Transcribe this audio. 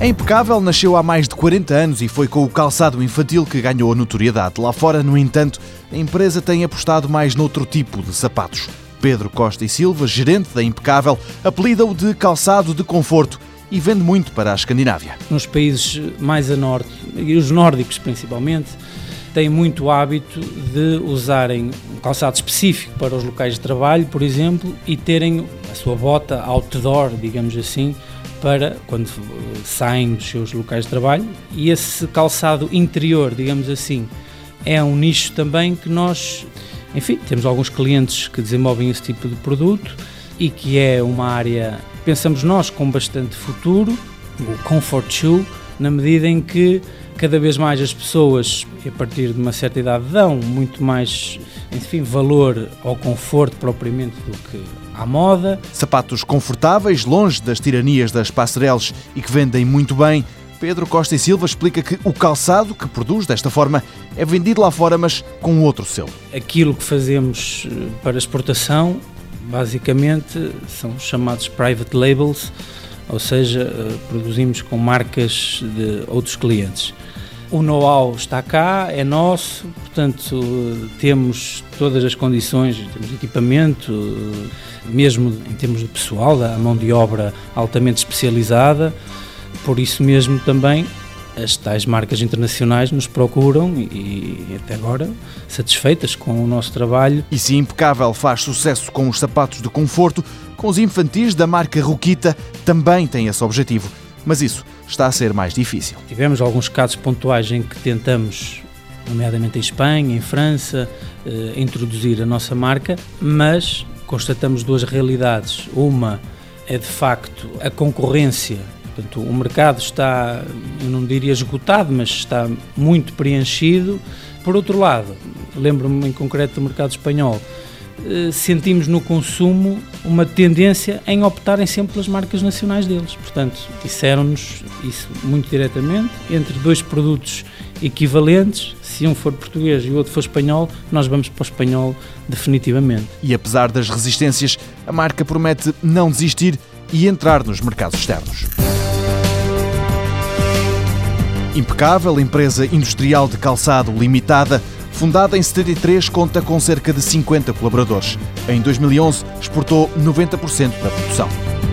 É impecável, nasceu há mais de 40 anos e foi com o calçado infantil que ganhou a notoriedade. Lá fora, no entanto, a empresa tem apostado mais noutro tipo de sapatos. Pedro Costa e Silva, gerente da Impecável, apelida-o de calçado de conforto e vende muito para a Escandinávia. Nos países mais a norte, e os nórdicos principalmente, têm muito hábito de usarem um calçado específico para os locais de trabalho, por exemplo, e terem a sua bota outdoor, digamos assim, para quando saem dos seus locais de trabalho. E esse calçado interior, digamos assim, é um nicho também que nós, enfim, temos alguns clientes que desenvolvem esse tipo de produto e que é uma área, pensamos nós, com bastante futuro, o comfort shoe, na medida em que cada vez mais as pessoas, a partir de uma certa idade, dão muito mais, enfim, valor ao conforto propriamente do que à moda. Sapatos confortáveis, longe das tiranias das passarelas e que vendem muito bem. Pedro Costa e Silva explica que o calçado que produz desta forma é vendido lá fora, mas com outro selo. Aquilo que fazemos eh, para exportação, basicamente, são chamados private labels, ou seja, eh, produzimos com marcas de outros clientes. O know-how está cá, é nosso, portanto, temos todas as condições, temos equipamento, mesmo em termos de pessoal, a mão de obra altamente especializada, por isso mesmo também as tais marcas internacionais nos procuram e, até agora satisfeitas com o nosso trabalho. E se Impecável faz sucesso com os sapatos de conforto, com os infantis da marca Ruquita também tem esse objetivo mas isso está a ser mais difícil. Tivemos alguns casos pontuais em que tentamos, nomeadamente em Espanha, em França, eh, introduzir a nossa marca, mas constatamos duas realidades. Uma é de facto a concorrência. Portanto, o mercado está, eu não diria esgotado, mas está muito preenchido. Por outro lado, lembro-me em concreto do mercado espanhol, eh, sentimos no consumo uma tendência em optarem sempre pelas marcas nacionais deles. Portanto, disseram-nos isso muito diretamente, entre dois produtos equivalentes, se um for português e o outro for espanhol, nós vamos para o espanhol definitivamente. E apesar das resistências, a marca promete não desistir e entrar nos mercados externos. Impecável, empresa industrial de calçado limitada, Fundada em 73, conta com cerca de 50 colaboradores. Em 2011, exportou 90% da produção.